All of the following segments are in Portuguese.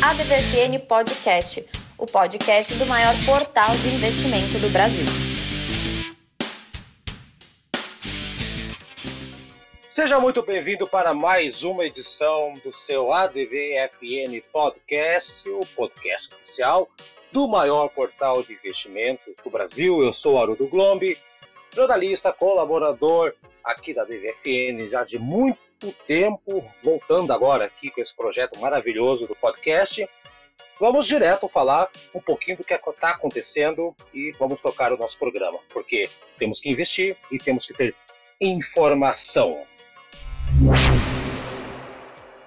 ADVFN Podcast, o podcast do maior portal de investimento do Brasil. Seja muito bem-vindo para mais uma edição do seu ADVFN Podcast, o podcast oficial do maior portal de investimentos do Brasil. Eu sou Arudo Glombi, jornalista, colaborador aqui da DVFN já de muito tempo, voltando agora aqui com esse projeto maravilhoso do podcast. Vamos direto falar um pouquinho do que está acontecendo e vamos tocar o nosso programa, porque temos que investir e temos que ter informação.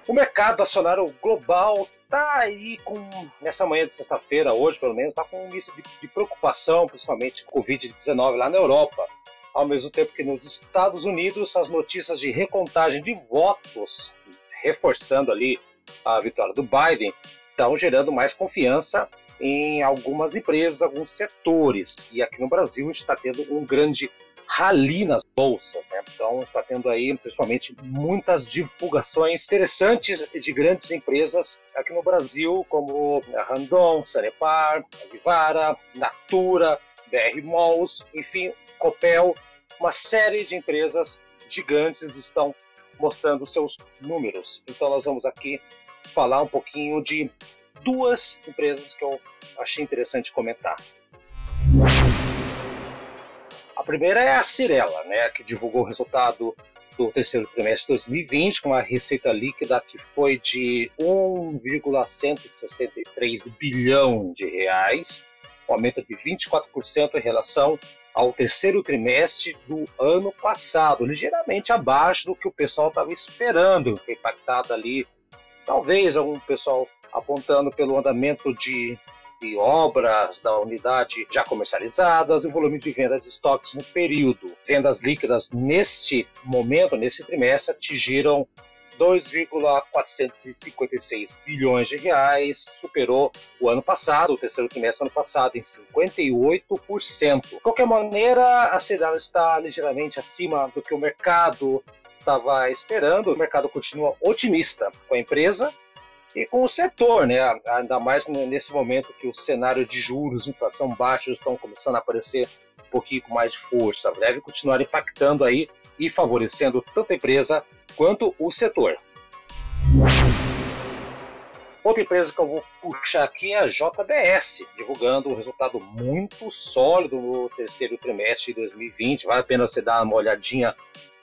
O mercado acionário global está aí com, nessa manhã de sexta-feira, hoje pelo menos, está com um misto de, de preocupação, principalmente com o Covid-19 lá na Europa ao mesmo tempo que nos Estados Unidos as notícias de recontagem de votos, reforçando ali a vitória do Biden, estão gerando mais confiança em algumas empresas, alguns setores. E aqui no Brasil a gente está tendo um grande rally nas bolsas, né? Então está tendo aí, principalmente, muitas divulgações interessantes de grandes empresas aqui no Brasil, como a Randon, Sanepar, Vivara, Natura, BR Malls, enfim, Copel, uma série de empresas gigantes estão mostrando seus números. Então nós vamos aqui falar um pouquinho de duas empresas que eu achei interessante comentar. A primeira é a Cirela, né, que divulgou o resultado do terceiro trimestre de 2020 com uma receita líquida que foi de 1,163 bilhão de reais, aumento de 24% em relação ao terceiro trimestre do ano passado, ligeiramente abaixo do que o pessoal estava esperando. Foi impactado ali, talvez algum pessoal apontando pelo andamento de, de obras da unidade já comercializadas e o volume de venda de estoques no período. Vendas líquidas neste momento, nesse trimestre, atingiram 2,456 bilhões de reais, superou o ano passado, o terceiro trimestre do ano passado, em 58%. De qualquer maneira, a Cidade está ligeiramente acima do que o mercado estava esperando. O mercado continua otimista com a empresa e com o setor, né? ainda mais nesse momento que o cenário de juros, inflação baixa estão começando a aparecer pouquinho com mais força. Deve continuar impactando aí e favorecendo tanto a empresa quanto o setor. Outra empresa que eu vou puxar aqui é a JBS, divulgando um resultado muito sólido no terceiro trimestre de 2020. Vale a pena você dar uma olhadinha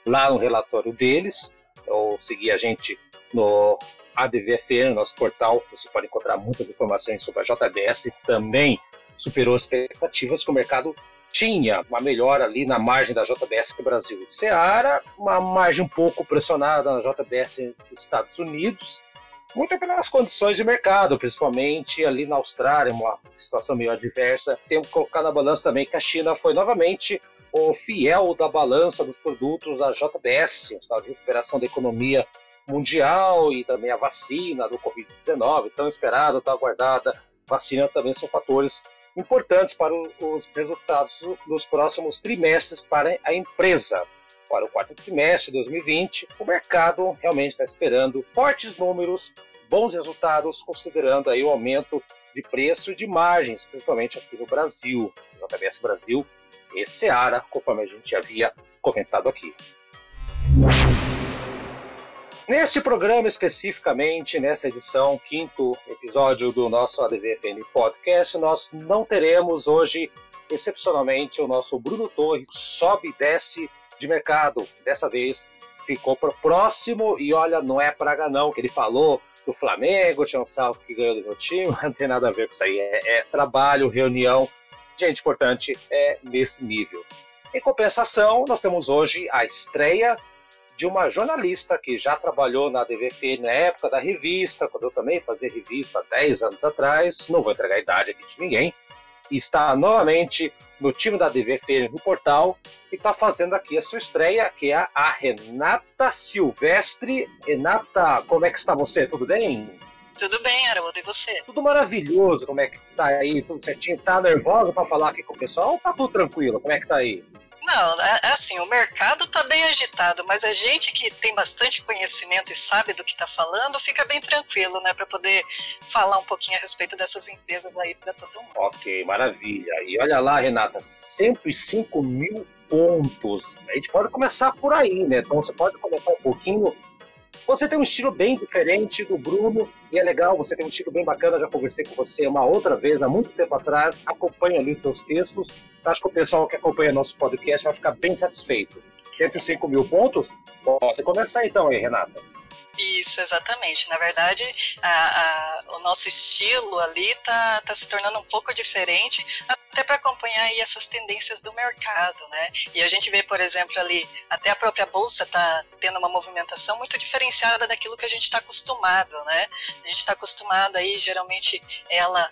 lá no relatório deles, ou seguir a gente no ADVFN, nosso portal. Você pode encontrar muitas informações sobre a JBS. Também superou as expectativas que o mercado tinha uma melhora ali na margem da JBS Brasil e Seara, uma margem um pouco pressionada na JBS Estados Unidos, muito pelas condições de mercado, principalmente ali na Austrália, uma situação meio adversa. Temos que colocar na balança também que a China foi novamente o fiel da balança dos produtos da JBS, um sinal de recuperação da economia mundial e também a vacina do Covid-19, tão esperada, tão aguardada. Vacina também são fatores importantes para os resultados dos próximos trimestres para a empresa. Para o quarto trimestre de 2020, o mercado realmente está esperando fortes números, bons resultados, considerando aí o aumento de preço e de margens, principalmente aqui no Brasil, JBS Brasil e Seara, conforme a gente havia comentado aqui. Neste programa especificamente, nessa edição, quinto episódio do nosso ADVFN Podcast, nós não teremos hoje, excepcionalmente, o nosso Bruno Torres sobe e desce de mercado. Dessa vez ficou para próximo e olha, não é praga não, que ele falou do Flamengo, tinha um salvo que ganhou do meu time, não tem nada a ver com isso aí, é, é trabalho, reunião, gente importante é nesse nível. Em compensação, nós temos hoje a estreia de uma jornalista que já trabalhou na DVF na época da revista, quando eu também fazia revista 10 anos atrás, não vou entregar a idade aqui de ninguém, está novamente no time da DVF no portal e está fazendo aqui a sua estreia, que é a Renata Silvestre. Renata, como é que está você? Tudo bem? Tudo bem, Araújo, e você? Tudo maravilhoso, como é que tá aí? Tudo certinho? Tá nervosa para falar aqui com o pessoal ou tá tudo tranquilo? Como é que tá aí? Não, é, é assim, o mercado está bem agitado, mas a gente que tem bastante conhecimento e sabe do que está falando, fica bem tranquilo, né, para poder falar um pouquinho a respeito dessas empresas aí para todo mundo. Ok, maravilha. E olha lá, Renata, 105 mil pontos. A gente pode começar por aí, né? Então você pode comentar um pouquinho você tem um estilo bem diferente do Bruno e é legal, você tem um estilo bem bacana. Já conversei com você uma outra vez, há muito tempo atrás. Acompanha ali os seus textos. Acho que o pessoal que acompanha nosso podcast vai ficar bem satisfeito. 105 mil pontos? Pode começar então aí, Renata. Isso, exatamente. Na verdade, a, a, o nosso estilo ali está tá se tornando um pouco diferente, até para acompanhar aí essas tendências do mercado, né? E a gente vê, por exemplo, ali, até a própria bolsa está tendo uma movimentação muito diferenciada daquilo que a gente está acostumado, né? A gente está acostumado aí, geralmente, ela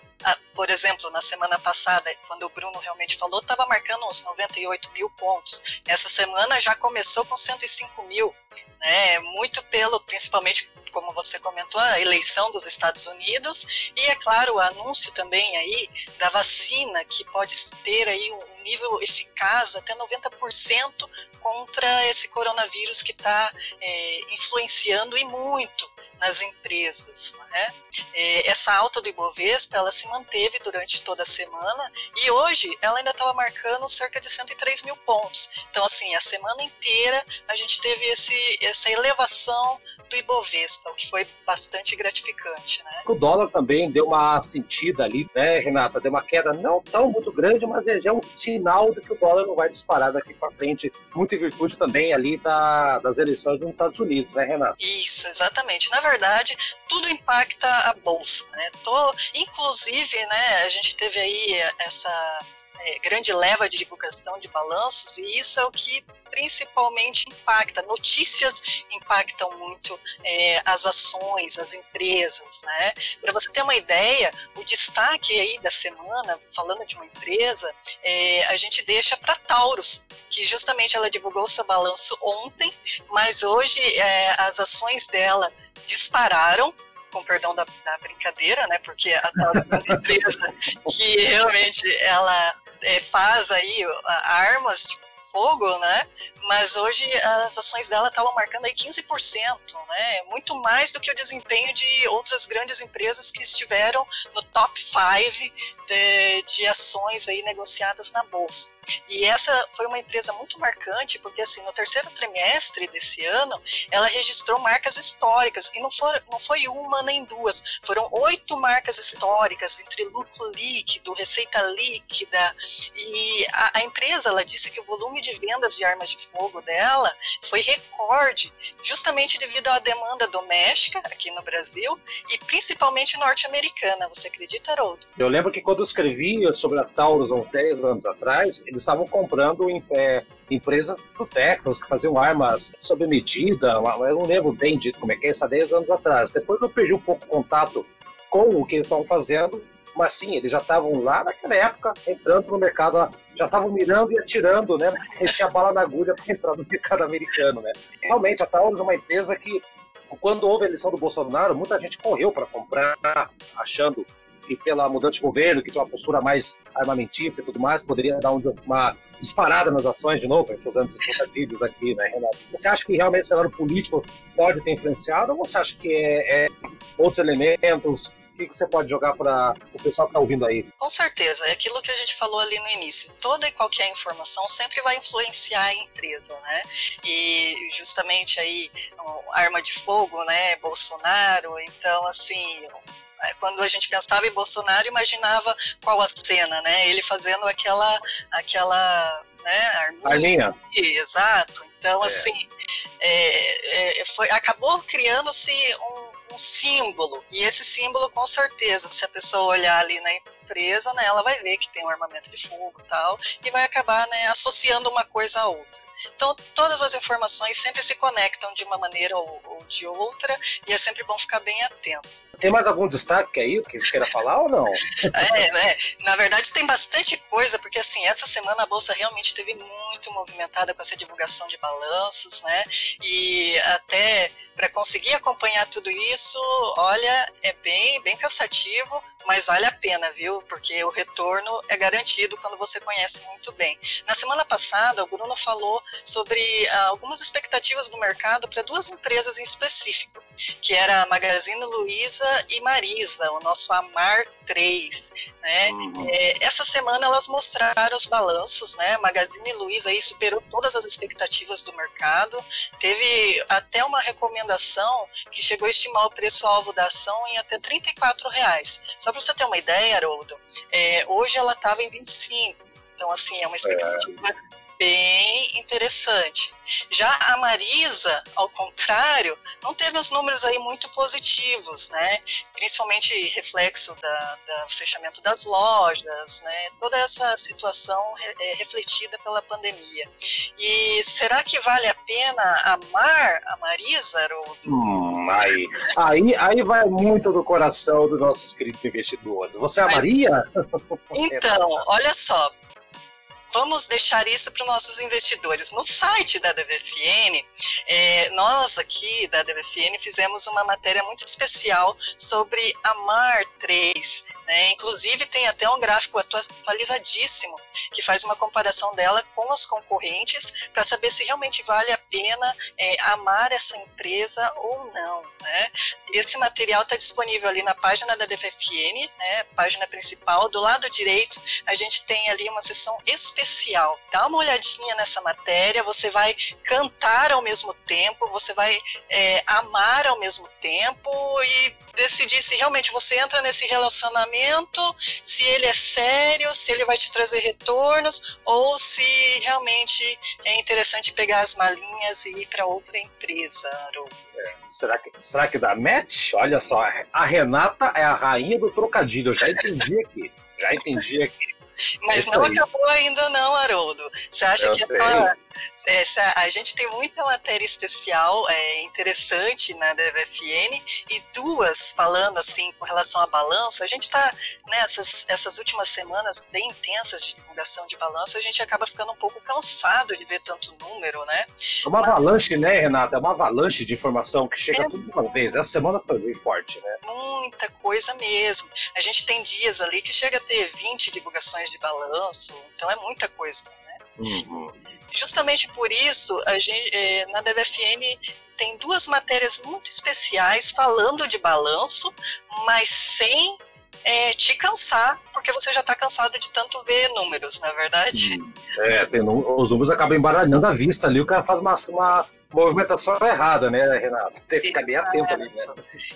por exemplo, na semana passada, quando o Bruno realmente falou, estava marcando uns 98 mil pontos. Essa semana já começou com 105 mil, né? Muito pelo, principalmente como você comentou, a eleição dos Estados Unidos e, é claro, o anúncio também aí da vacina que pode ter aí um nível eficaz até 90% contra esse coronavírus que está é, influenciando e muito nas empresas. Né? É, essa alta do Ibovespa ela se manteve durante toda a semana e hoje ela ainda estava marcando cerca de 103 mil pontos. Então, assim, a semana inteira a gente teve esse, essa elevação do Ibovespa, o que foi bastante gratificante. Né? O dólar também deu uma sentida ali, né, Renata? Deu uma queda não tão muito grande, mas é já um sinal de que o dólar não vai disparar daqui para frente, muito em virtude também ali da, das eleições nos Estados Unidos, né, Renata? Isso, exatamente. Na verdade, tudo impacta a bolsa, né? Tô, inclusive, né, a gente teve aí essa é, grande leva de divulgação de balanços e isso é o que principalmente impacta. Notícias impactam muito é, as ações, as empresas, né? Para você ter uma ideia, o destaque aí da semana, falando de uma empresa, é, a gente deixa para Taurus, que justamente ela divulgou seu balanço ontem, mas hoje é, as ações dela dispararam com perdão da, da, brincadeira, né? Porque a Taurus é empresa que realmente ela é, faz aí armas de fogo, né? Mas hoje as ações dela estavam marcando aí 15%, né? Muito mais do que o desempenho de outras grandes empresas que estiveram no top 5 de, de ações aí negociadas na bolsa. E essa foi uma empresa muito marcante, porque assim, no terceiro trimestre desse ano, ela registrou marcas históricas, e não, for, não foi uma nem duas, foram oito marcas históricas, entre lucro líquido, receita líquida, e a, a empresa, ela disse que o volume de vendas de armas de fogo dela foi recorde, justamente devido à demanda doméstica aqui no Brasil, e principalmente norte-americana, você acredita, Haroldo? Eu lembro que quando eu escrevi sobre a Taurus há uns 10 anos atrás, eles estavam comprando é, empresas do Texas que faziam armas sob medida, eu não lembro bem de como é que é isso há 10 anos atrás. Depois eu perdi um pouco o contato com o que eles estavam fazendo, mas sim, eles já estavam lá naquela época, entrando no mercado, já estavam mirando e atirando, né? Eles tinham bala na agulha para entrar no mercado americano, né? Realmente, a Taurus é uma empresa que, quando houve a eleição do Bolsonaro, muita gente correu para comprar, achando que pela mudança de governo, que tinha uma postura mais armamentista e tudo mais, poderia dar uma disparada nas ações de novo, usando esses trocadilhos aqui, né, Renato? Você acha que realmente o cenário político pode ter influenciado ou você acha que é, é outros elementos? O que você pode jogar para o pessoal que está ouvindo aí? Com certeza, é aquilo que a gente falou ali no início. Toda e qualquer informação sempre vai influenciar a empresa, né? E justamente aí, arma de fogo, né? Bolsonaro, então assim, é, quando a gente pensava em Bolsonaro, imaginava qual a cena, né? Ele fazendo aquela, aquela né, arminha. arminha. Exato. Então, é. assim, é, é, foi, acabou criando-se um, um, símbolo. E esse símbolo, com certeza, se a pessoa olhar ali na empresa, né, ela vai ver que tem um armamento de fogo e tal, e vai acabar né, associando uma coisa a outra. Então, todas as informações sempre se conectam de uma maneira ou, ou de outra, e é sempre bom ficar bem atento. Tem mais algum destaque aí que você queira falar ou não? é, né? Na verdade, tem bastante coisa, porque assim, essa semana a Bolsa realmente teve muito movimentada com essa divulgação de balanços, né? E até para conseguir acompanhar tudo isso, olha, é bem, bem cansativo, mas vale a pena, viu? Porque o retorno é garantido quando você conhece muito bem. Na semana passada, o Bruno falou sobre ah, algumas expectativas do mercado para duas empresas em específico, que era a Magazine Luiza e Marisa, o nosso Amar 3. Né? Uhum. É, essa semana elas mostraram os balanços, né? Magazine Luiza aí superou todas as expectativas do mercado, teve até uma recomendação que chegou a estimar o preço-alvo da ação em até R$ reais. Só para você ter uma ideia, Haroldo, é, hoje ela estava em 25. Então, assim, é uma expectativa é bem interessante. Já a Marisa, ao contrário, não teve os números aí muito positivos, né? Principalmente reflexo da, da fechamento das lojas, né? Toda essa situação é refletida pela pandemia. E será que vale a pena amar a Marisa, Haroldo? Hum, aí, aí, aí vai muito do coração dos nossos queridos investidores. Você amaria? Então, olha só, vamos deixar isso para os nossos investidores. No site da DVFN, é, nós aqui da DVFN fizemos uma matéria muito especial sobre a MAR 3, né? Inclusive, tem até um gráfico atualizadíssimo que faz uma comparação dela com as concorrentes para saber se realmente vale a pena é, amar essa empresa ou não. Né? Esse material está disponível ali na página da DFFN, né, página principal. Do lado direito, a gente tem ali uma seção especial. Dá uma olhadinha nessa matéria, você vai cantar ao mesmo tempo, você vai é, amar ao mesmo tempo e decidir se realmente você entra nesse relacionamento, se ele é sério, se ele vai te trazer retornos, ou se realmente é interessante pegar as malinhas e ir para outra empresa. É, será, que, será que dá match? Olha só, a Renata é a rainha do trocadilho, eu já entendi aqui. Já entendi aqui. Mas não acabou ainda não, Haroldo. Você acha eu que essa, essa, a gente tem muita matéria especial, é, interessante na DVFN, e duas falando assim com relação a balanço, a gente está nessas né, essas últimas semanas bem intensas de divulgação de balanço, a gente acaba ficando um pouco cansado de ver tanto número, né? É uma avalanche, né, Renata? É uma avalanche de informação que chega é, tudo de uma vez. Essa semana foi bem forte, né? Muita coisa mesmo. A gente tem dias ali que chega a ter 20 divulgações de balanço, então é muita coisa, né? Uhum. Justamente por isso, a gente, é, na DVFN tem duas matérias muito especiais falando de balanço, mas sem é, te cansar, porque você já está cansado de tanto ver números, na é verdade. É, tem, os números acabam embaralhando a vista ali, o cara faz uma, uma movimentação errada, né, Renato? Tem que ficar bem atento ali, né?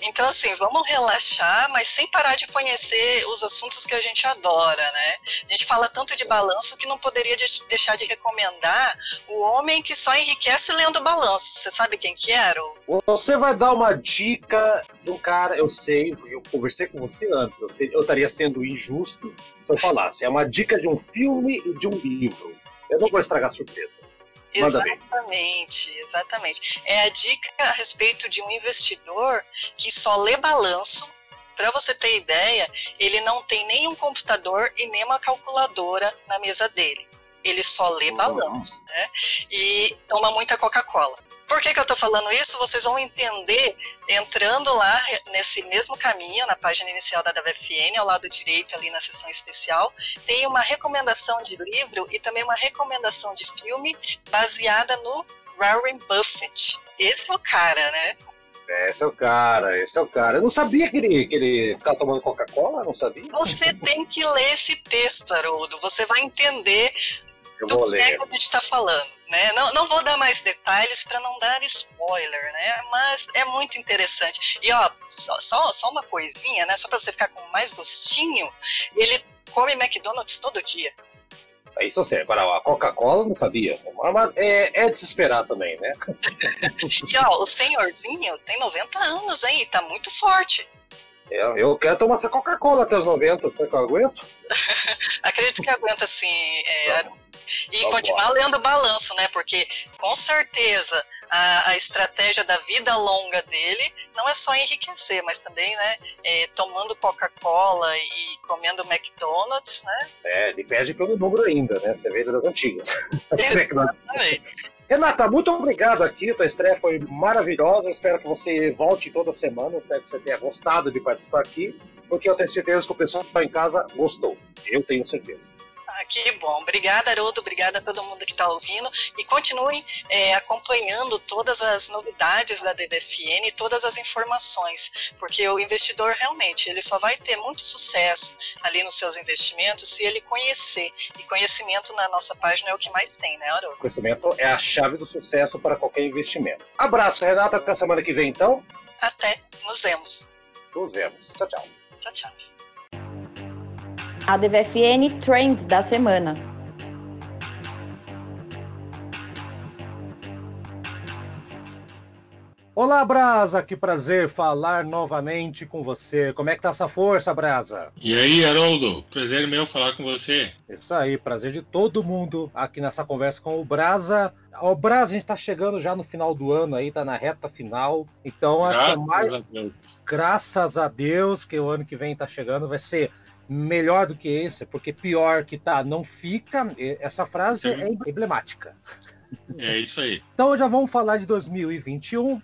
Então, assim, vamos relaxar, mas sem parar de conhecer os assuntos que a gente adora, né? A gente fala tanto de balanço que não poderia deixar de recomendar o homem que só enriquece lendo balanço. Você sabe quem que era? Você vai dar uma dica do cara, eu sei, eu conversei com você antes, eu, sei, eu estaria sendo injusto se eu falasse. É uma dica de um filme e de um livro. Eu não vou estragar a surpresa. Exatamente, exatamente. É a dica a respeito de um investidor que só lê balanço. Para você ter ideia, ele não tem nenhum computador e nem uma calculadora na mesa dele. Ele só lê uhum. balanço, né? E toma muita Coca-Cola. Por que, que eu estou falando isso? Vocês vão entender entrando lá nesse mesmo caminho, na página inicial da WFN, ao lado direito, ali na seção especial, tem uma recomendação de livro e também uma recomendação de filme baseada no Warren Buffett. Esse é o cara, né? Esse é o cara, esse é o cara. Eu não sabia que ele, que ele ficava tomando Coca-Cola, não sabia. Você tem que ler esse texto, Haroldo. Você vai entender eu do que, é que a gente está falando. Né? Não, não vou dar mais detalhes para não dar spoiler, né? Mas é muito interessante. E ó, só, só, só uma coisinha, né? Só para você ficar com mais gostinho, ele come McDonald's todo dia. É isso assim, agora a Coca-Cola não sabia. Mas é, é desesperar também, né? e ó, o senhorzinho tem 90 anos, hein? E tá muito forte. Eu, eu quero tomar essa Coca-Cola até os 90, você que eu aguento? Acredito que aguenta sim. É, e continuar lendo balanço, né? Porque com certeza a, a, estratégia da vida longa dele não é só enriquecer, mas também, né, é, tomando Coca-Cola e comendo McDonald's, né? É, ele perde pelo número ainda, né? Você vê das antigas. Exatamente. Renata, muito obrigado aqui. Tua estreia foi maravilhosa. espero que você volte toda semana. espero que você tenha gostado de participar aqui, porque eu tenho certeza que o pessoal que está em casa gostou. Eu tenho certeza. Ah, que bom. Obrigada, Haroldo. Obrigada a todo mundo que está ouvindo. E continuem é, acompanhando todas as novidades da DBFN, todas as informações, porque o investidor realmente ele só vai ter muito sucesso ali nos seus investimentos se ele conhecer. E conhecimento na nossa página é o que mais tem, né, Haroldo? Conhecimento é a chave do sucesso para qualquer investimento. Abraço, Renata. Até semana que vem, então. Até. Nos vemos. Nos vemos. Tchau, tchau. Tchau, tchau a DVFN Trends da semana. Olá, Brasa, que prazer falar novamente com você. Como é que tá essa força, Brasa? E aí, Haroldo? Prazer meu falar com você. Isso aí, prazer de todo mundo aqui nessa conversa com o Brasa. O Brasa, a gente tá chegando já no final do ano aí, tá na reta final. Então, acho que é mais. A Graças a Deus que o ano que vem tá chegando, vai ser melhor do que esse, porque pior que tá não fica. Essa frase é emblemática. É isso aí. Então já vamos falar de 2021.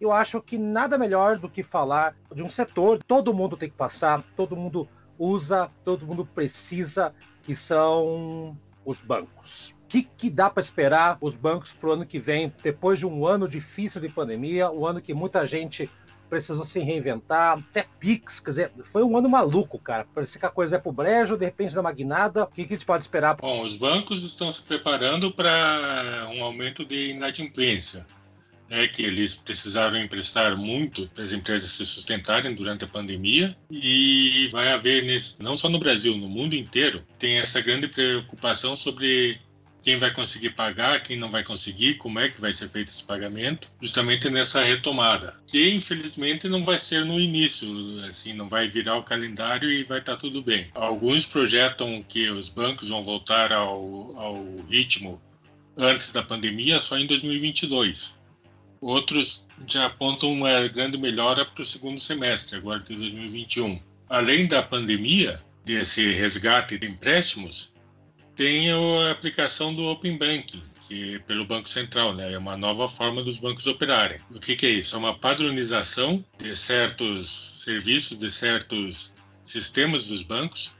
Eu acho que nada melhor do que falar de um setor todo mundo tem que passar, todo mundo usa, todo mundo precisa, que são os bancos. O que, que dá para esperar os bancos para o ano que vem, depois de um ano difícil de pandemia, um ano que muita gente precisou se reinventar, até Pix, quer dizer, foi um ano maluco, cara. Parecia que a coisa é pro brejo, de repente dá uma guinada. O que, que a gente pode esperar? Bom, os bancos estão se preparando para um aumento de inadimplência. É que eles precisaram emprestar muito para as empresas se sustentarem durante a pandemia e vai haver nesse, não só no Brasil, no mundo inteiro, tem essa grande preocupação sobre quem vai conseguir pagar, quem não vai conseguir, como é que vai ser feito esse pagamento, justamente nessa retomada, que infelizmente não vai ser no início, assim, não vai virar o calendário e vai estar tá tudo bem. Alguns projetam que os bancos vão voltar ao, ao ritmo antes da pandemia só em 2022. Outros já apontam uma grande melhora para o segundo semestre, agora de 2021. Além da pandemia, desse resgate de empréstimos, tem a aplicação do Open Banking, que pelo Banco Central, né? É uma nova forma dos bancos operarem. O que, que é isso? É uma padronização de certos serviços, de certos sistemas dos bancos,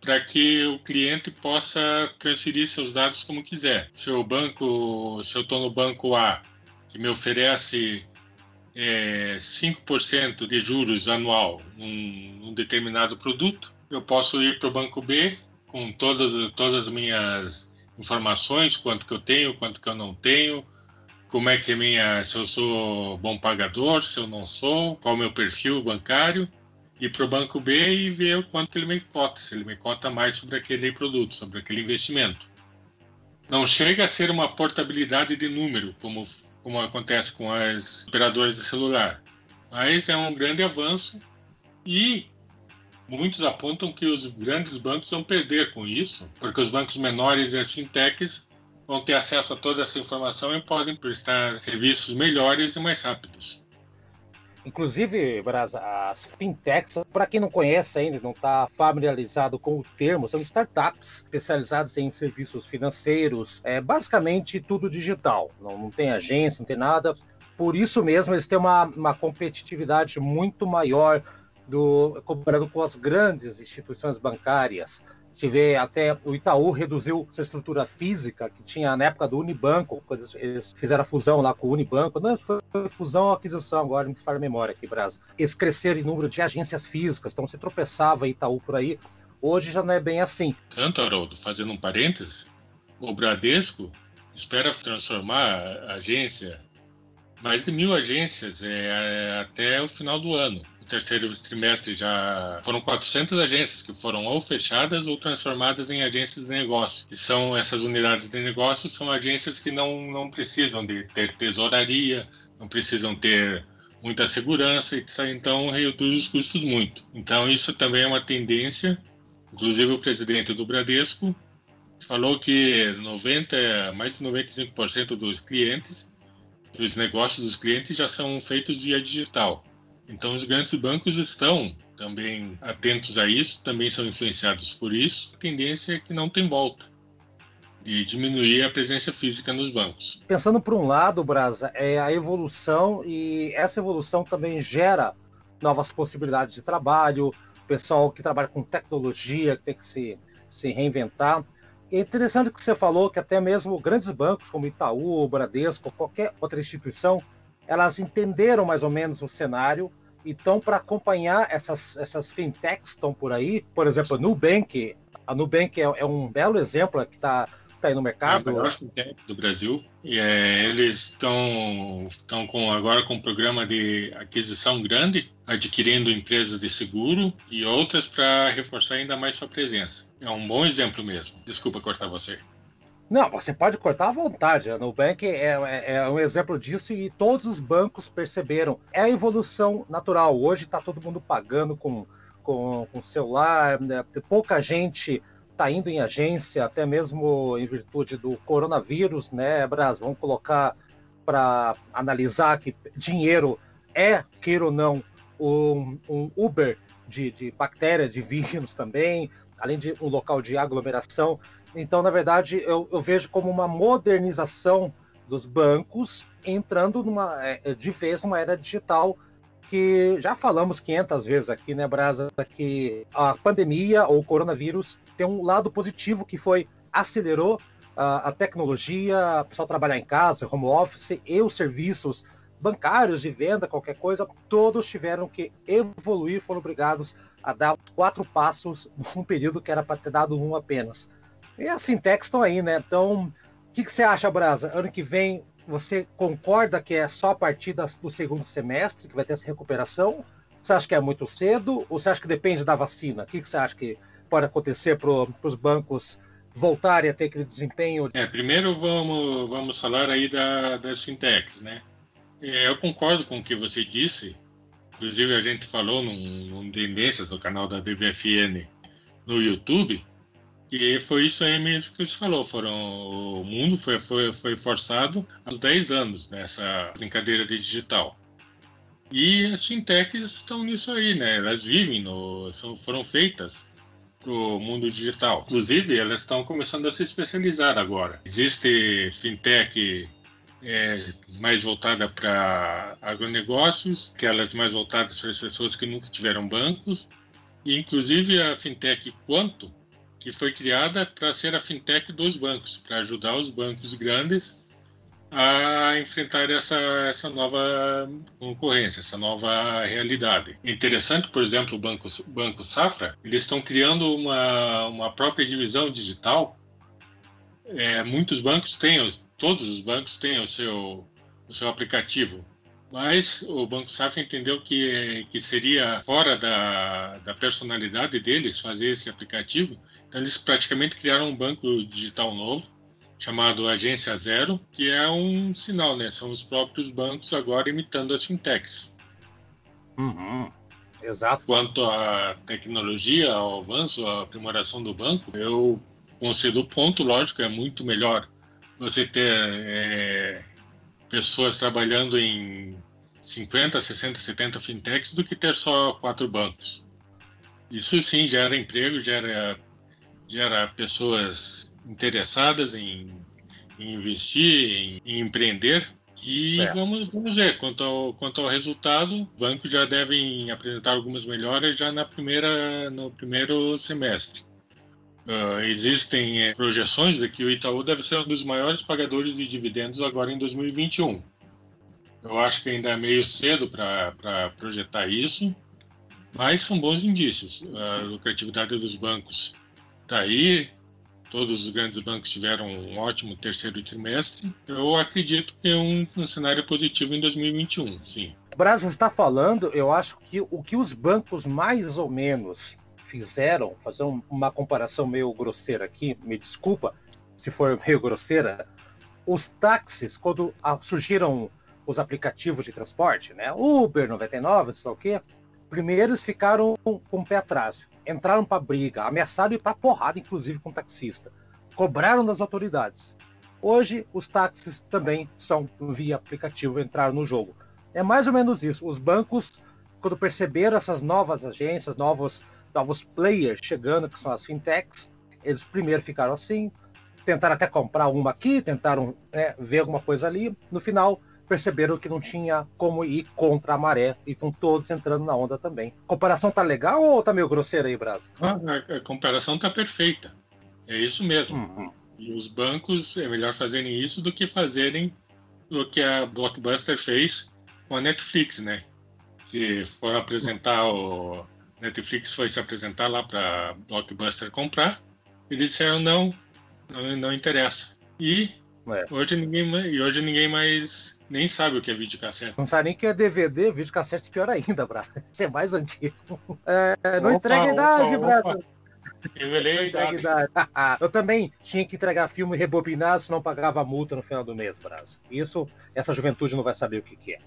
para que o cliente possa transferir seus dados como quiser. Se o banco, se eu estou no banco A, que me oferece é, 5% de juros anual num, num determinado produto, eu posso ir para o banco B com todas, todas as minhas informações, quanto que eu tenho, quanto que eu não tenho, como é que é minha, se eu sou bom pagador, se eu não sou, qual é o meu perfil bancário, ir para o banco B e ver o quanto que ele me cota, se ele me cota mais sobre aquele produto, sobre aquele investimento. Não chega a ser uma portabilidade de número, como, como acontece com as operadoras de celular, mas é um grande avanço e Muitos apontam que os grandes bancos vão perder com isso, porque os bancos menores e as fintechs vão ter acesso a toda essa informação e podem prestar serviços melhores e mais rápidos. Inclusive, Brasa, as fintechs, para quem não conhece ainda, não está familiarizado com o termo, são startups especializadas em serviços financeiros, é basicamente tudo digital, não, não tem agência, não tem nada. Por isso mesmo, eles têm uma, uma competitividade muito maior do, comparado com as grandes instituições bancárias. Tive até o Itaú reduziu sua estrutura física que tinha na época do Unibanco, quando eles fizeram a fusão lá com o Unibanco. Não, foi fusão ou aquisição, agora me fala a memória aqui, Brasil. Eles cresceram em número de agências físicas, então se tropeçava Itaú por aí. Hoje já não é bem assim. Tanto, Haroldo, fazendo um parênteses, o Bradesco espera transformar a agência, mais de mil agências, é, até o final do ano terceiro trimestre já foram 400 agências que foram ou fechadas ou transformadas em agências de negócio. E são essas unidades de negócio são agências que não, não precisam de ter tesouraria, não precisam ter muita segurança, então reduz os custos muito. Então isso também é uma tendência. Inclusive o presidente do Bradesco falou que 90, mais de 95% dos clientes Os negócios dos clientes já são feitos via digital. Então, os grandes bancos estão também atentos a isso, também são influenciados por isso. A tendência é que não tem volta e diminuir a presença física nos bancos. Pensando por um lado, Brasa, é a evolução e essa evolução também gera novas possibilidades de trabalho, pessoal que trabalha com tecnologia que tem que se, se reinventar. É interessante que você falou que até mesmo grandes bancos como Itaú, Bradesco, qualquer outra instituição, elas entenderam mais ou menos o cenário e estão para acompanhar essas, essas fintechs que estão por aí. Por exemplo, a Nubank. A Nubank é, é um belo exemplo que está tá aí no mercado. É o maior fintech do Brasil. E é, eles estão com, agora com um programa de aquisição grande, adquirindo empresas de seguro e outras para reforçar ainda mais sua presença. É um bom exemplo mesmo. Desculpa cortar você. Não, você pode cortar à vontade. A Nubank é, é, é, um exemplo disso e todos os bancos perceberam. É a evolução natural. Hoje está todo mundo pagando com, com, com celular, né? pouca gente está indo em agência, até mesmo em virtude do coronavírus, né, Bras? Vamos colocar para analisar que dinheiro é, queira ou não, um, um Uber de, de bactéria, de vírus também, além de um local de aglomeração. Então, na verdade, eu, eu vejo como uma modernização dos bancos entrando numa, é, de vez numa era digital que já falamos 500 vezes aqui, né, Brasa, que a pandemia ou o coronavírus tem um lado positivo que foi acelerou a, a tecnologia, o pessoal trabalhar em casa, home office e os serviços bancários de venda, qualquer coisa, todos tiveram que evoluir, foram obrigados a dar quatro passos num período que era para ter dado um apenas. E as fintechs estão aí, né? Então, o que, que, você acha, Brasa? Ano que vem, você concorda que é só a partir das, do segundo semestre que vai ter essa recuperação? Você acha que é muito cedo? Ou você acha que depende da vacina? O que, que você acha que pode acontecer para os bancos voltarem a ter aquele desempenho? É, primeiro vamos, vamos falar aí da, das fintechs, né? É, eu concordo com o que você disse. Inclusive, a gente falou num, num Tendências no canal da DBFN no YouTube e foi isso aí mesmo que você falou. Foram, o mundo foi, foi, foi forçado aos 10 anos nessa brincadeira digital. E as fintechs estão nisso aí, né? Elas vivem, no, são, foram feitas para o mundo digital. Inclusive, elas estão começando a se especializar agora. Existe fintech é, mais voltada para agronegócios, aquelas mais voltadas para as pessoas que nunca tiveram bancos, e inclusive a fintech Quanto, que foi criada para ser a fintech dos bancos, para ajudar os bancos grandes a enfrentar essa, essa nova concorrência, essa nova realidade. Interessante, por exemplo, o Banco, Banco Safra, eles estão criando uma, uma própria divisão digital. É, muitos bancos têm, todos os bancos têm o seu, o seu aplicativo, mas o Banco Safra entendeu que, que seria fora da, da personalidade deles fazer esse aplicativo então, eles praticamente criaram um banco digital novo, chamado Agência Zero, que é um sinal, né? São os próprios bancos agora imitando as fintechs. Uhum. Exato. Quanto à tecnologia, ao avanço, à aprimoração do banco, eu concedo o ponto, lógico, é muito melhor você ter é, pessoas trabalhando em 50, 60, 70 fintechs do que ter só quatro bancos. Isso sim gera emprego, gera gera pessoas interessadas em, em investir, em, em, empreender. E é. vamos, vamos ver, quanto ao, quanto ao resultado, bancos já devem apresentar algumas melhoras já na primeira, no primeiro semestre. Uh, existem é, projeções de que o Itaú deve ser um dos maiores pagadores de dividendos agora em 2021. Eu acho que ainda é meio cedo para projetar isso, mas são bons indícios. A lucratividade dos bancos está aí. Todos os grandes bancos tiveram um ótimo terceiro trimestre. Eu acredito que é um, um cenário positivo em 2021, sim. Brasa está falando, eu acho que o que os bancos mais ou menos fizeram, fazer um, uma comparação meio grosseira aqui, me desculpa se for meio grosseira, os táxis, quando surgiram os aplicativos de transporte, né, Uber 99, não sei o quê, primeiro eles ficaram com o pé atrás entraram para briga, ameaçaram ir para porrada, inclusive com o taxista. Cobraram das autoridades. Hoje, os táxis também são via aplicativo, entraram no jogo. É mais ou menos isso. Os bancos, quando perceberam essas novas agências, novos, novos players chegando, que são as fintechs, eles primeiro ficaram assim, tentaram até comprar uma aqui, tentaram né, ver alguma coisa ali. No final, perceberam que não tinha como ir contra a maré e estão todos entrando na onda também. A comparação tá legal ou tá meio grosseira aí, Brasa? Ah, a, comparação tá perfeita. É isso mesmo. Uhum. E os bancos é melhor fazerem isso do que fazerem o que a Blockbuster fez com a Netflix, né? Que foram apresentar o Netflix foi se apresentar lá para Blockbuster comprar. Eles disseram não, não, não interessa. E é. hoje ninguém e hoje ninguém mais nem sabe o que é videocassete. Não sabe nem que é DVD, videocassete pior ainda, Braço. Isso é mais antigo. É, não opa, entrega idade. Revelei idade. Eu também tinha que entregar filme rebobinado, senão pagava multa no final do mês, Braço. Isso, essa juventude não vai saber o que, que é.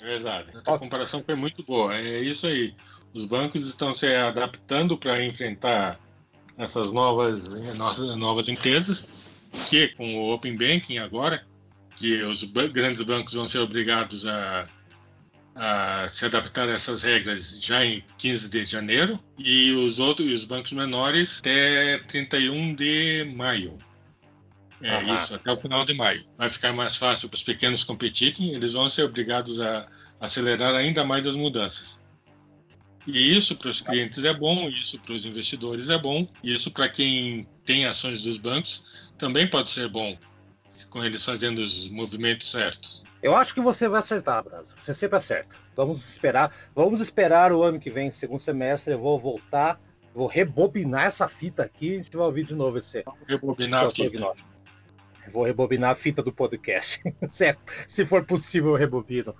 É verdade. Essa comparação foi muito boa. É isso aí. Os bancos estão se adaptando para enfrentar essas novas, nossas novas empresas, que com o Open Banking agora, que os grandes bancos vão ser obrigados a, a, se adaptar a essas regras já em 15 de janeiro e os outros os bancos menores até 31 de maio. É uhum. isso, até o final de maio. Vai ficar mais fácil para os pequenos competirem, eles vão ser obrigados a acelerar ainda mais as mudanças. E isso para os clientes é bom, isso para os investidores é bom, isso para quem tem ações dos bancos também pode ser bom, com eles fazendo os movimentos certos. Eu acho que você vai acertar, Brasa. Você sempre acerta. Vamos esperar. Vamos esperar o ano que vem, segundo semestre. Eu vou voltar, vou rebobinar essa fita aqui. A gente vai ouvir de novo esse. Rebobinar a fita. Vou rebobinar a fita do podcast. se, se for possível, eu rebobino.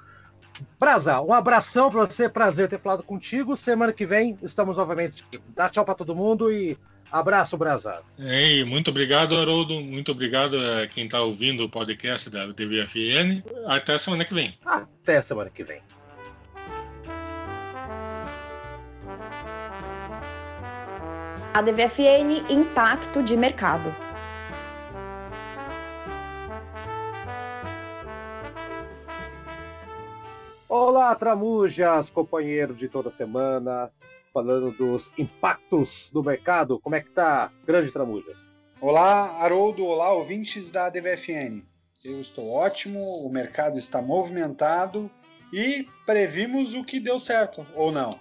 Brasa, um abração para você, prazer ter falado contigo. Semana que vem estamos novamente. Dá tchau para todo mundo e abraço, Brasa. Ei, muito obrigado, Haroldo. Muito obrigado a quem está ouvindo o podcast da TVFN. Até semana que vem. Até semana que vem. A DVFN Impacto de Mercado. Olá, Tramujas, companheiro de toda semana, falando dos impactos do mercado. Como é que tá, grande Tramujas? Olá, Haroldo, olá, ouvintes da DVFN. Eu estou ótimo, o mercado está movimentado e previmos o que deu certo, ou não?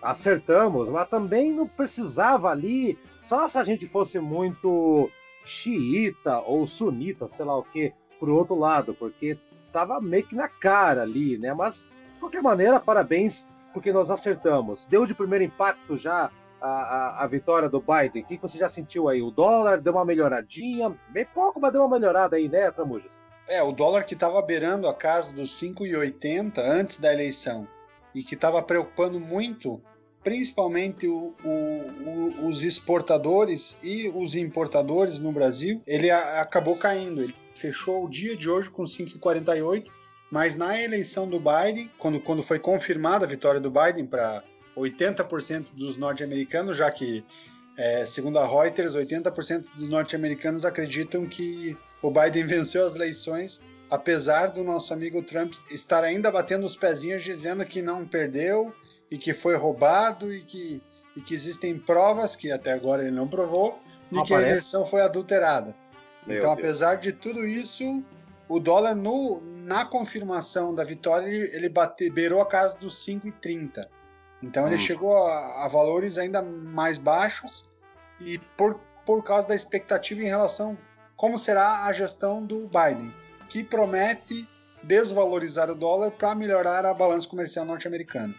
Acertamos, mas também não precisava ali, só se a gente fosse muito xiita ou sunita, sei lá o que, pro outro lado, porque estava meio que na cara ali, né? Mas, de qualquer maneira, parabéns, porque nós acertamos. Deu de primeiro impacto já a, a, a vitória do Biden. O que você já sentiu aí? O dólar deu uma melhoradinha, bem pouco, mas deu uma melhorada aí, né, Tramujas? É, o dólar que estava beirando a casa dos 5,80 antes da eleição e que estava preocupando muito, principalmente o, o, o, os exportadores e os importadores no Brasil, ele a, acabou caindo. Ele fechou o dia de hoje com 5,48, mas na eleição do Biden, quando, quando foi confirmada a vitória do Biden para 80% dos norte-americanos, já que, é, segundo a Reuters, 80% dos norte-americanos acreditam que o Biden venceu as eleições, apesar do nosso amigo Trump estar ainda batendo os pezinhos dizendo que não perdeu e que foi roubado e que, e que existem provas, que até agora ele não provou, de que a eleição foi adulterada. Meu então, Deus. apesar de tudo isso, o dólar no, na confirmação da vitória ele, ele bate, beirou a casa dos 5,30. Então hum. ele chegou a, a, valores ainda mais baixos e por, por causa da expectativa em relação como será a gestão do Biden, que promete desvalorizar o dólar para melhorar a balança comercial norte-americana.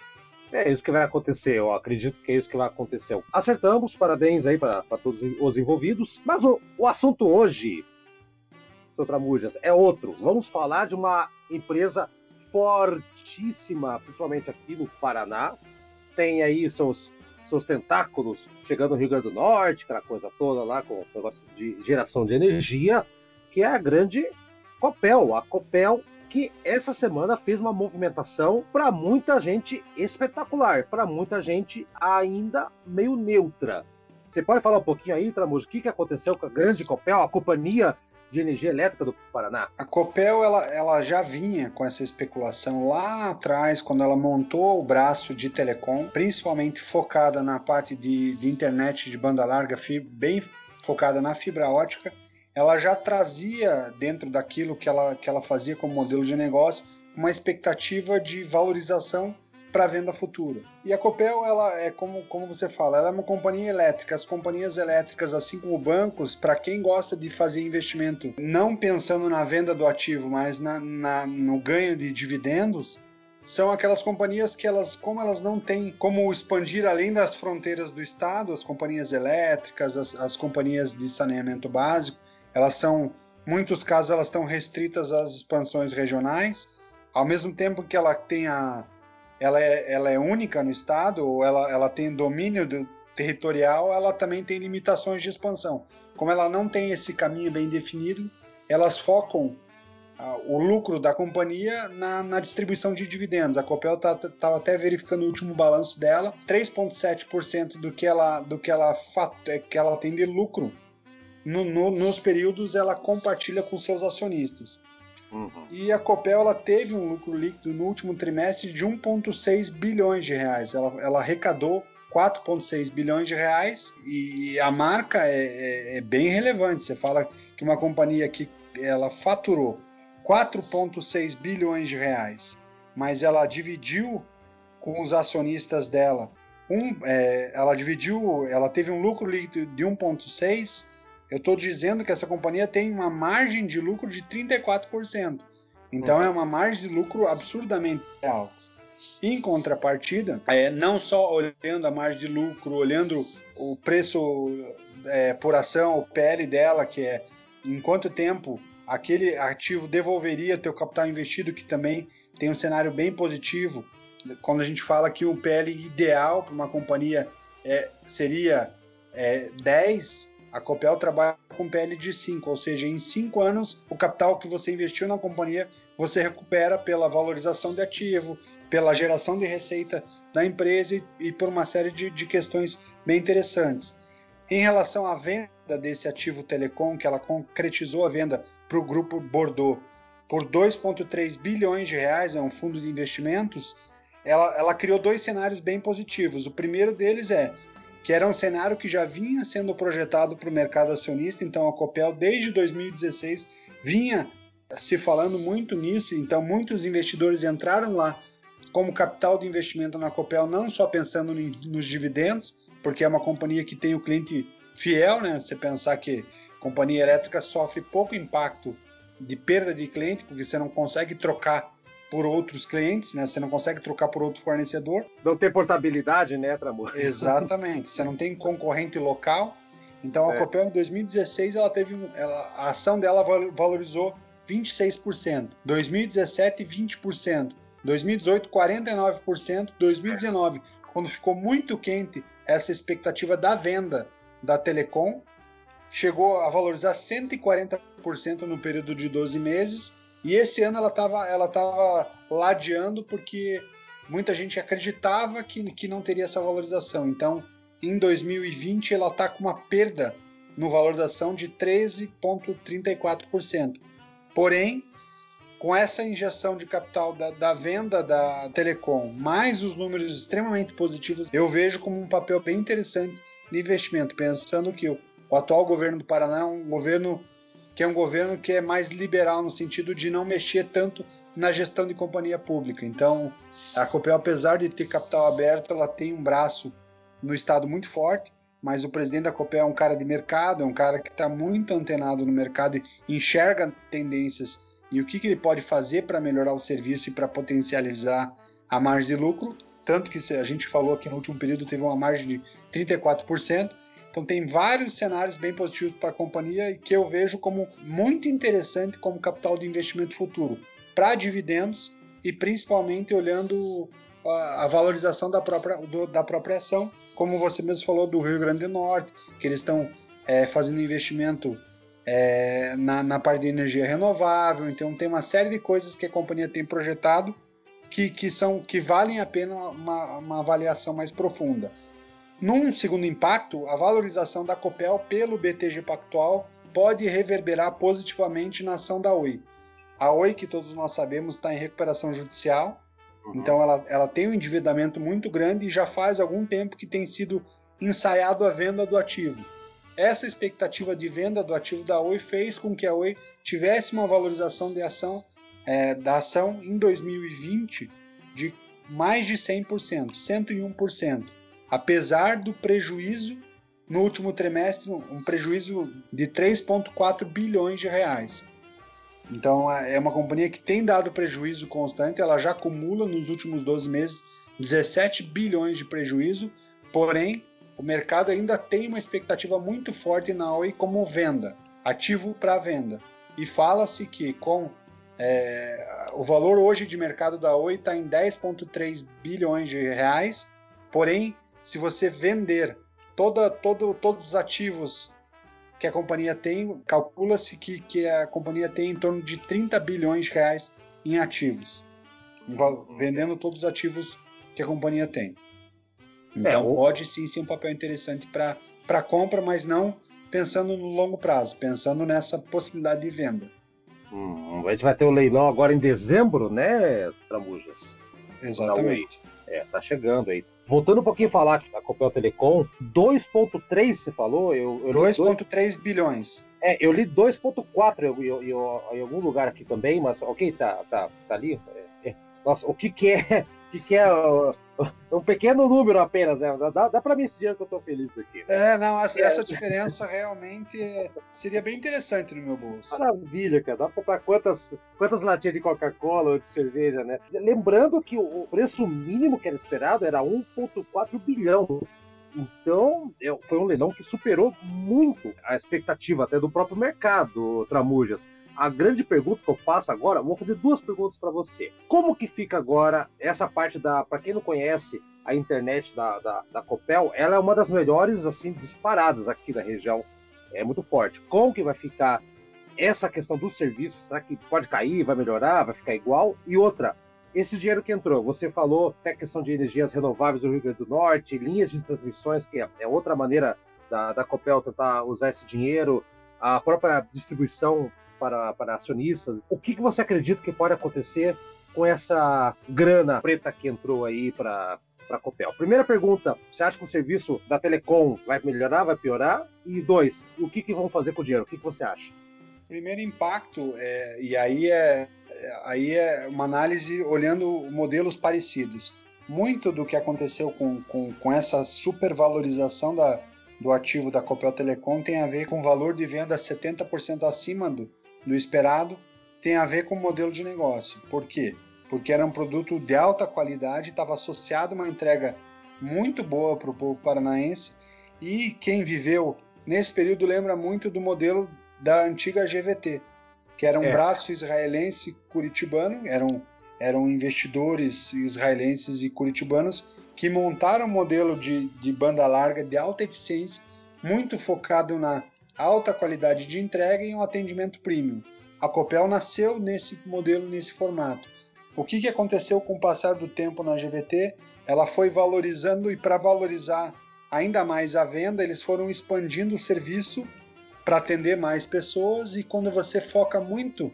É isso que vai acontecer, eu acredito que é isso que vai acontecer. Acertamos, parabéns aí para todos os envolvidos. Mas o, o assunto hoje, seu Tramujas, é outro. Vamos falar de uma empresa fortíssima, principalmente aqui no Paraná. Tem aí seus, seus tentáculos chegando no Rio Grande do Norte, aquela coisa toda lá com o negócio de geração de energia, que é a grande Copel. A Copel que essa semana fez uma movimentação para muita gente espetacular, para muita gente ainda meio neutra. Você pode falar um pouquinho aí, Tramujo, o que, que aconteceu com a grande Copel, a companhia de energia elétrica do Paraná? A Copel ela, ela já vinha com essa especulação lá atrás, quando ela montou o braço de telecom, principalmente focada na parte de, de internet de banda larga, bem focada na fibra ótica. Ela já trazia dentro daquilo que ela, que ela fazia como modelo de negócio uma expectativa de valorização para venda futura. E a Copel, ela é como, como você fala, ela é uma companhia elétrica. As companhias elétricas, assim como bancos, para quem gosta de fazer investimento, não pensando na venda do ativo, mas na, na, no ganho de dividendos, são aquelas companhias que elas, como elas não têm como expandir além das fronteiras do estado, as companhias elétricas, as, as companhias de saneamento básico, elas são, muitos casos, elas estão restritas às expansões regionais, ao mesmo tempo que ela tem a ela é, ela é única no estado, ou ela, ela tem domínio do, territorial, ela também tem limitações de expansão. Como ela não tem esse caminho bem definido, elas focam uh, o lucro da companhia na, na, distribuição de dividendos. A Copel estava tá, tá até verificando o último balanço dela, 3,7% do que ela do que ela, que ela tem de lucro no, no, nos períodos ela compartilha com seus acionistas. Uhum. E a Copel ela teve um lucro líquido no último trimestre de 1,6 bilhões de reais. Ela, ela arrecadou 4,6 bilhões de reais e a marca é, é, é, bem relevante. Você fala que uma companhia que ela faturou 4,6 bilhões de reais, mas ela dividiu com os acionistas dela um, é, ela dividiu, ela teve um lucro líquido de 1,6 eu estou dizendo que essa companhia tem uma margem de lucro de 34%. Então uhum. é uma margem de lucro absurdamente alta. Em contrapartida, é, não só olhando a margem de lucro, olhando o preço é, por ação, o PL dela, que é em quanto tempo aquele ativo devolveria teu capital investido, que também tem um cenário bem positivo. Quando a gente fala que o PL ideal para uma companhia é, seria é, 10, a Copel trabalha com PL de 5, ou seja, em 5 anos, o capital que você investiu na companhia você recupera pela valorização de ativo, pela geração de receita da empresa e, por uma série de, de questões bem interessantes. Em relação à venda desse ativo telecom, que ela concretizou a venda para o grupo Bordeaux por 2,3 bilhões de reais, é um fundo de investimentos, ela, ela criou dois cenários bem positivos. O primeiro deles é que era um cenário que já vinha sendo projetado para o mercado acionista, então a Copel desde 2016 vinha se falando muito nisso, então muitos investidores entraram lá como capital de investimento na Copel, não só pensando nos dividendos, porque é uma companhia que tem o cliente fiel, né? Você pensar que a companhia elétrica sofre pouco impacto de perda de cliente, porque você não consegue trocar por outros clientes, né? Você não consegue trocar por outro fornecedor. Não tem portabilidade, né, Tramor? Exatamente. Você não tem concorrente local. Então a é. Copel em 2016 ela teve um, ela, a ação dela valorizou 26%, 2017 20%, 2018 49%, 2019 quando ficou muito quente essa expectativa da venda da Telecom chegou a valorizar 140% no período de 12 meses e esse ano ela estava ela tava ladeando porque muita gente acreditava que, que não teria essa valorização. Então, em 2020, ela está com uma perda no valor da ação de 13,34%. Porém, com essa injeção de capital da, da, venda da Telecom, mais os números extremamente positivos, eu vejo como um papel bem interessante de investimento, pensando que o, o atual governo do Paraná é um governo que é um governo que é mais liberal no sentido de não mexer tanto na gestão de companhia pública. Então, a Copel, apesar de ter capital aberto, ela tem um braço no estado muito forte, mas o presidente da Copel é um cara de mercado, é um cara que está muito antenado no mercado e enxerga tendências e o que, que ele pode fazer para melhorar o serviço e para potencializar a margem de lucro. Tanto que a gente falou que no último período teve uma margem de 34%. Então tem vários cenários bem positivos para a companhia e que eu vejo como muito interessante como capital de investimento futuro para dividendos e principalmente olhando a, valorização da própria, do, da própria ação, como você mesmo falou do Rio Grande do Norte, que eles estão é, fazendo investimento é, na, na parte de energia renovável, então tem uma série de coisas que a companhia tem projetado que, que, são, que valem a pena uma, uma avaliação mais profunda. Num segundo impacto, a valorização da Copel pelo BTG Pactual pode reverberar positivamente na ação da Oi. A Oi, que todos nós sabemos, está em recuperação judicial, uhum. então ela, ela tem um endividamento muito grande e já faz algum tempo que tem sido ensaiado a venda do ativo. Essa expectativa de venda do ativo da Oi fez com que a Oi tivesse uma valorização de ação, é, da ação em 2020 de mais de 100%, 101%, apesar do prejuízo no último trimestre, um prejuízo de 3,4 bilhões de reais. Então é, é uma companhia que tem dado prejuízo constante, ela já acumula nos últimos 12 meses 17 bilhões de prejuízo, porém o mercado ainda tem uma expectativa muito forte na Oi como venda, ativo para venda. E fala-se que com é, o valor hoje de mercado da Oi está em 10,3 bilhões de reais, porém, se você vender toda, todo, todos os ativos que a companhia tem, calcula-se que, que a companhia tem em torno de 30 bilhões de reais em ativos, vendendo todos os ativos que a companhia tem. Então é, pode sim ser um papel interessante para compra, mas não pensando no longo prazo, pensando nessa possibilidade de venda. Hum, a gente vai ter o leilão agora em dezembro, né, Tramujas? Exatamente. É, tá chegando aí. Voltando um pouquinho a falar da Copel Telecom, 2,3 você falou? Eu, eu 2,3 bilhões. É, eu li 2,4 em algum lugar aqui também, mas ok, tá, tá, tá ali. É, é. Nossa, o que, que é que, que é um pequeno número apenas, né? Dá, dá para mim esse dinheiro que eu tô feliz aqui. Né? É, não, essa, essa diferença realmente seria bem interessante no meu bolso. Maravilha, cara. Dá pra comprar quantas, quantas latinhas de Coca-Cola ou de cerveja, né? Lembrando que o preço mínimo que era esperado era 1,4 bilhão. Então, foi um leilão que superou muito a expectativa até do próprio mercado, Tramujas a grande pergunta que eu faço agora, vou fazer duas perguntas para você. Como que fica agora essa parte da, para quem não conhece a internet da, da, da, Copel, ela é uma das melhores assim disparadas aqui da região, é muito forte. Como que vai ficar essa questão dos serviços? Será que pode cair, vai melhorar, vai ficar igual? E outra, esse dinheiro que entrou, você falou até questão de energias renováveis do Rio Grande do Norte, linhas de transmissões, que é, é outra maneira da, da Copel tentar usar esse dinheiro, a própria distribuição para, para acionistas. O que, que você acredita que pode acontecer com essa grana preta que entrou aí para para a Copel. Primeira pergunta: você acha que o serviço da Telecom vai melhorar, vai piorar? E dois, o que, que vão fazer com o dinheiro? O que, que você acha? Primeiro impacto, é, e aí é, aí é uma análise olhando modelos parecidos. Muito do que aconteceu com, com, com essa supervalorização da, do ativo da Copel Telecom tem a ver com o valor de venda 70% acima do, do esperado tem a ver com o modelo de negócio. Por quê? Porque era um produto de alta qualidade, estava associado a uma entrega muito boa para o povo paranaense e quem viveu nesse período lembra muito do modelo da antiga GVT, que era um é. braço israelense curitibano, eram, eram investidores israelenses e curitibanos que montaram um modelo de, de banda larga de alta eficiência, muito focado na alta qualidade de entrega e um atendimento premium. A Copel nasceu nesse modelo, nesse formato. O que, que aconteceu com o passar do tempo na GVT? Ela foi valorizando e para valorizar ainda mais a venda, eles foram expandindo o serviço para atender mais pessoas e quando você foca muito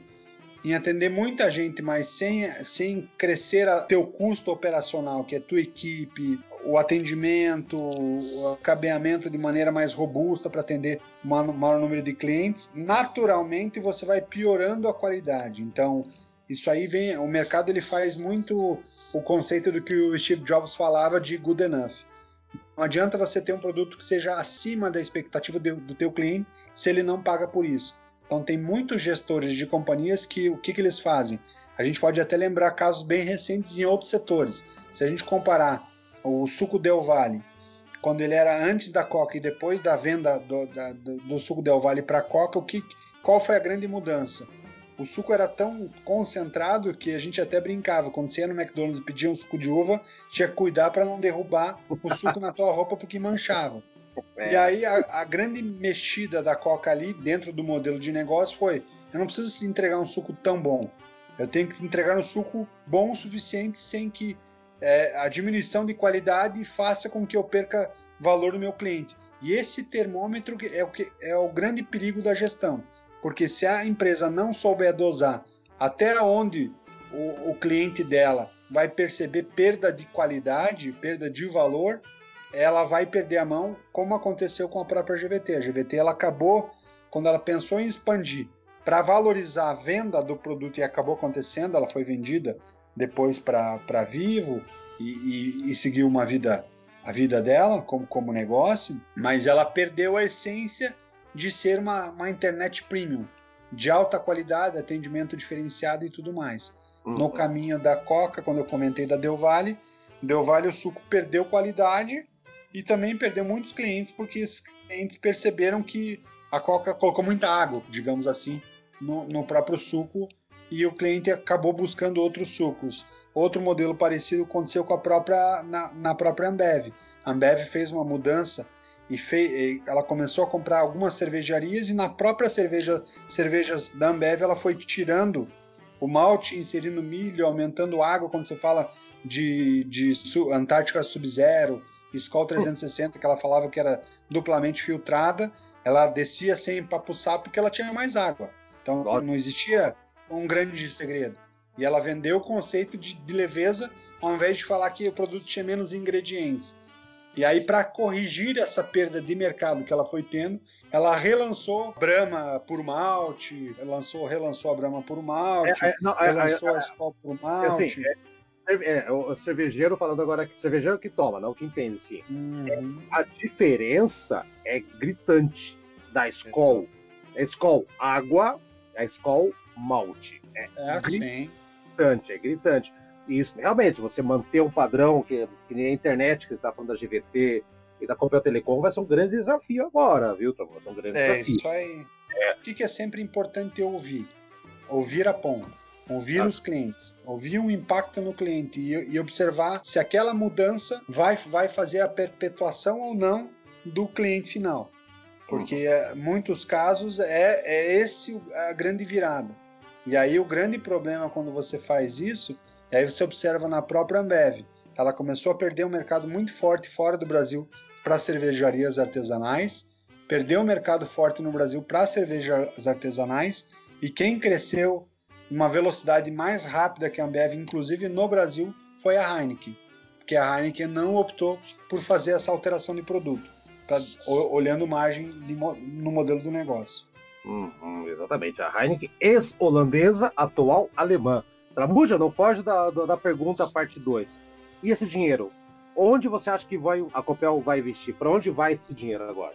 em atender muita gente, mas sem, sem crescer o teu custo operacional, que é tua equipe, o atendimento, o cabeamento de maneira mais robusta para atender um maior número de clientes, naturalmente você vai piorando a qualidade. Então, isso aí vem, o mercado ele faz muito o conceito do que o Steve Jobs falava de good enough. Não adianta você ter um produto que seja acima da expectativa do, do teu cliente se ele não paga por isso. Então tem muitos gestores de companhias que o que, que eles fazem? A gente pode até lembrar casos bem recentes em outros setores. Se a gente comparar o suco Del Valle, quando ele era antes da Coca e depois da venda do, da, do, do suco Del Valle para a Coca, o que, qual foi a grande mudança? O suco era tão concentrado que a gente até brincava. Quando você ia no McDonald's e pedia um suco de uva, tinha que cuidar para não derrubar o suco na tua roupa porque manchava. É. E aí a, a, grande mexida da Coca ali dentro do modelo de negócio foi: eu não preciso entregar um suco tão bom. Eu tenho que entregar um suco bom o suficiente sem que é, a diminuição de qualidade faça com que eu perca valor no meu cliente. E esse termômetro é o, que, é o grande perigo da gestão, porque se a empresa não souber dosar até onde o, o cliente dela vai perceber perda de qualidade, perda de valor, ela vai perder a mão, como aconteceu com a própria GVT. A GVT ela acabou, quando ela pensou em expandir para valorizar a venda do produto e acabou acontecendo, ela foi vendida depois para Vivo e, e, e, seguiu uma vida a vida dela como, como negócio, mas ela perdeu a essência de ser uma, uma internet premium, de alta qualidade, atendimento diferenciado e tudo mais. Uhum. No caminho da Coca, quando eu comentei da Del Valle, Del Valle o suco perdeu qualidade e também perdeu muitos clientes porque esses clientes perceberam que a Coca colocou muita água, digamos assim, no, no próprio suco e o cliente acabou buscando outros sucos. Outro modelo parecido aconteceu com a própria na, na própria Ambev. A Ambev fez uma mudança e fez, ela começou a comprar algumas cervejarias e na própria cerveja, cervejas da Ambev ela foi tirando o malte, inserindo milho, aumentando água quando você fala de, de Antártica Sub-Zero, Skol 360, que ela falava que era duplamente filtrada, ela descia sem empapuçar porque ela tinha mais água. Então não existia um grande segredo. E ela vendeu o conceito de, de leveza ao invés de falar que o produto tinha menos ingredientes. E aí, para corrigir essa perda de mercado que ela foi tendo, ela relançou Brahma por malte, lançou, relançou a Brahma por malte, é, é, não, é, relançou é, a Skol por malte. Assim, é, é, o cervejeiro falando agora que cervejeiro que toma, não que entende sim. Uhum. a diferença é gritante da Skol. A Skol água, a Skol malte. É, é gritante, é gritante. Isso, realmente, você manter um padrão que, que nem a internet, que está falando da GVT e da Copel Telecom, vai ser um grande desafio agora, viu, Tom? Um grande é, desafio. Isso aí. É. O que é sempre importante ouvir? Ouvir a ponta. Ouvir ah. os clientes, ouvir um impacto no cliente e, e, observar se aquela mudança vai, vai fazer a perpetuação ou não do cliente final. Porque uhum. muitos casos é, é esse a grande virada. E aí o grande problema quando você faz isso, e aí você observa na própria Ambev, ela começou a perder um mercado muito forte fora do Brasil para cervejarias artesanais, perdeu um mercado forte no Brasil para cervejas artesanais, e quem cresceu uma velocidade mais rápida que a Ambev, inclusive no Brasil, foi a Heineken, porque a Heineken não optou por fazer essa alteração de produto, pra, olhando margem de, no modelo do negócio. Uhum, exatamente. A Heineken ex-holandesa, atual alemã. Tramuja, não foge da, da, da pergunta parte 2. E esse dinheiro? Onde você acha que vai, a Copel vai investir? Para onde vai esse dinheiro agora?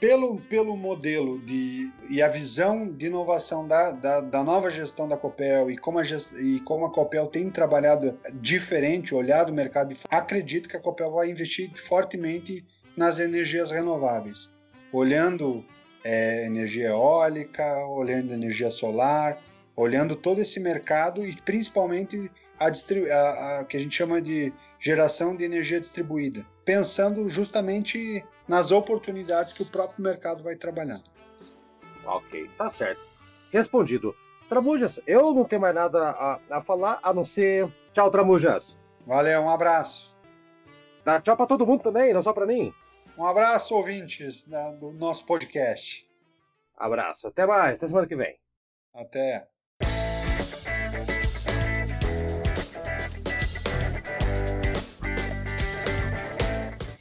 Pelo, pelo modelo de, e a visão de inovação da, da, da nova gestão da Copel e como, a gest, e como a Copel tem trabalhado diferente, olhado o mercado, acredito que a Copel vai investir fortemente nas energias renováveis, olhando é, energia eólica, olhando energia solar, olhando todo esse mercado e principalmente a, a, a, que a gente chama de geração de energia distribuída, pensando justamente nas oportunidades que o próprio mercado vai trabalhar. Ok, tá certo. Respondido. Tramujas, eu não tenho mais nada a, a falar a não ser tchau, Tramujas. Valeu, um abraço. Dá tchau para todo mundo também, não só para mim. Um abraço, ouvintes da, do nosso podcast. Abraço. Até mais. Até semana que vem. Até.